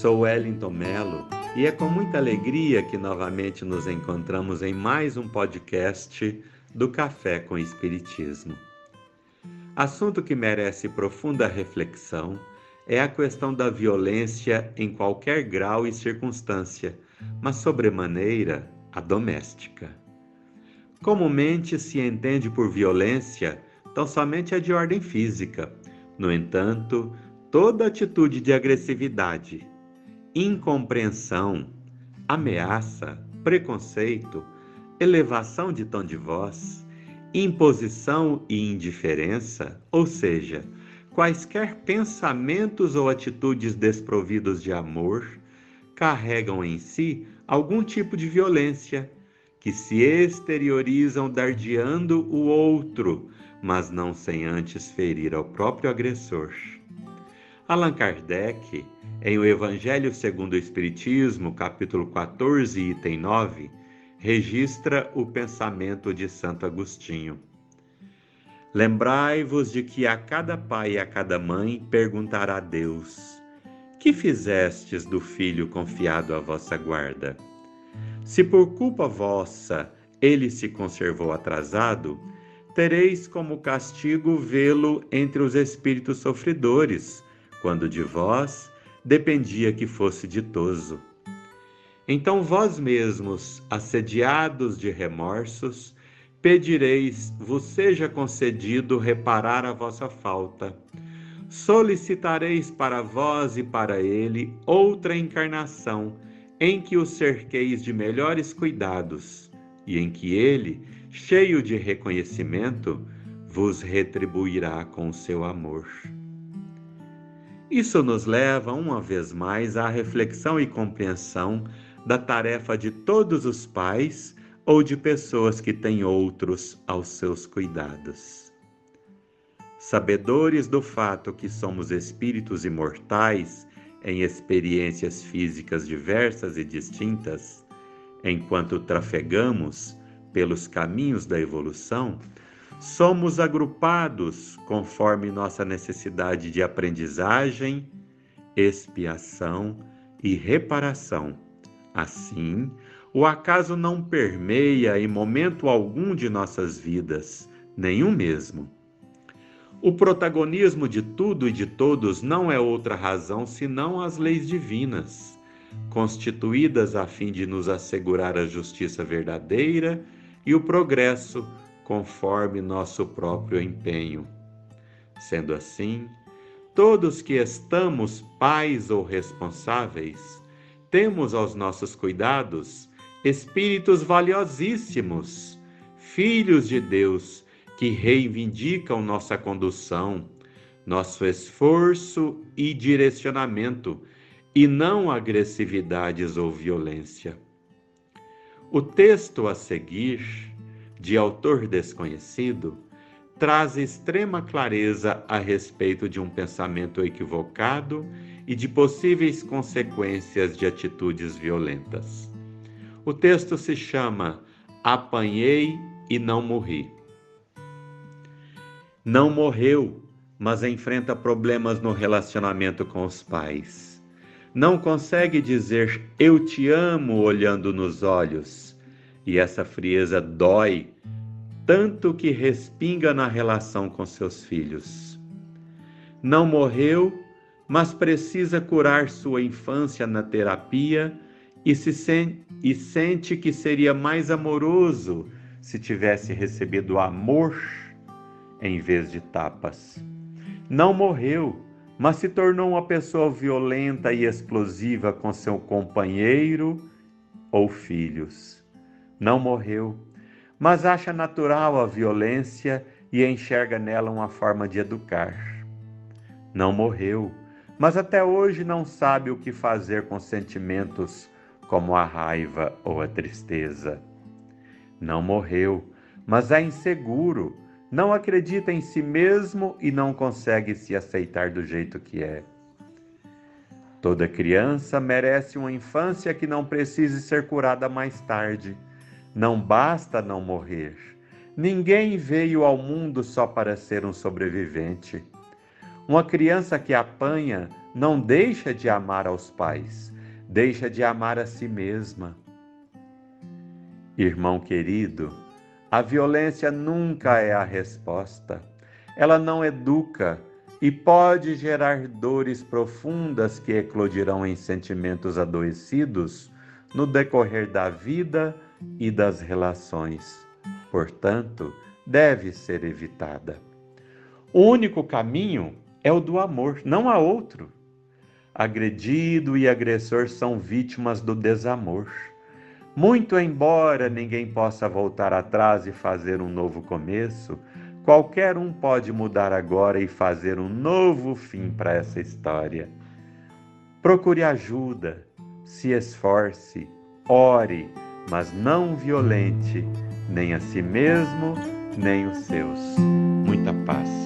Sou Wellington Melo e é com muita alegria que novamente nos encontramos em mais um podcast do Café com Espiritismo. Assunto que merece profunda reflexão é a questão da violência em qualquer grau e circunstância, mas sobremaneira a doméstica. Comumente se entende por violência tão somente a de ordem física. No entanto, toda atitude de agressividade, incompreensão, ameaça, preconceito, elevação de tom de voz, imposição e indiferença, ou seja, quaisquer pensamentos ou atitudes desprovidos de amor, carregam em si algum tipo de violência que se exteriorizam dardeando o outro, mas não sem antes ferir ao próprio agressor. Allan Kardec, em O Evangelho segundo o Espiritismo, capítulo 14, item 9, registra o pensamento de Santo Agostinho. Lembrai-vos de que a cada pai e a cada mãe perguntará Deus: Que fizestes do filho confiado à vossa guarda? Se por culpa vossa ele se conservou atrasado, tereis como castigo vê-lo entre os espíritos sofredores, quando de vós dependia que fosse ditoso. Então vós mesmos, assediados de remorsos, pedireis vos seja concedido reparar a vossa falta. Solicitareis para vós e para ele outra encarnação, em que o cerqueis de melhores cuidados, e em que ele, cheio de reconhecimento, vos retribuirá com seu amor. Isso nos leva, uma vez mais, à reflexão e compreensão da tarefa de todos os pais ou de pessoas que têm outros aos seus cuidados. Sabedores do fato que somos espíritos imortais em experiências físicas diversas e distintas, enquanto trafegamos pelos caminhos da evolução, somos agrupados conforme nossa necessidade de aprendizagem, expiação e reparação. Assim, o acaso não permeia em momento algum de nossas vidas, nenhum mesmo. O protagonismo de tudo e de todos não é outra razão senão as leis divinas, constituídas a fim de nos assegurar a justiça verdadeira e o progresso conforme nosso próprio empenho. Sendo assim, todos que estamos pais ou responsáveis, temos aos nossos cuidados espíritos valiosíssimos, filhos de Deus, que reivindicam nossa condução, nosso esforço e direcionamento, e não agressividades ou violência. O texto a seguir de autor desconhecido, traz extrema clareza a respeito de um pensamento equivocado e de possíveis consequências de atitudes violentas. O texto se chama Apanhei e não morri. Não morreu, mas enfrenta problemas no relacionamento com os pais. Não consegue dizer eu te amo olhando nos olhos e essa frieza dói tanto que respinga na relação com seus filhos. Não morreu, mas precisa curar sua infância na terapia e, se sen e sente que seria mais amoroso se tivesse recebido amor em vez de tapas. Não morreu, mas se tornou uma pessoa violenta e explosiva com seu companheiro ou filhos não morreu, mas acha natural a violência e enxerga nela uma forma de educar. Não morreu, mas até hoje não sabe o que fazer com sentimentos como a raiva ou a tristeza. Não morreu, mas é inseguro, não acredita em si mesmo e não consegue se aceitar do jeito que é. Toda criança merece uma infância que não precise ser curada mais tarde não basta não morrer. Ninguém veio ao mundo só para ser um sobrevivente. Uma criança que apanha não deixa de amar aos pais, deixa de amar a si mesma. Irmão querido, a violência nunca é a resposta. Ela não educa e pode gerar dores profundas que eclodirão em sentimentos adoecidos no decorrer da vida e das relações. Portanto, deve ser evitada. O único caminho é o do amor, não há outro. Agredido e agressor são vítimas do desamor. Muito embora ninguém possa voltar atrás e fazer um novo começo, qualquer um pode mudar agora e fazer um novo fim para essa história. Procure ajuda, se esforce, ore, mas não violente nem a si mesmo, nem os seus. Muita paz.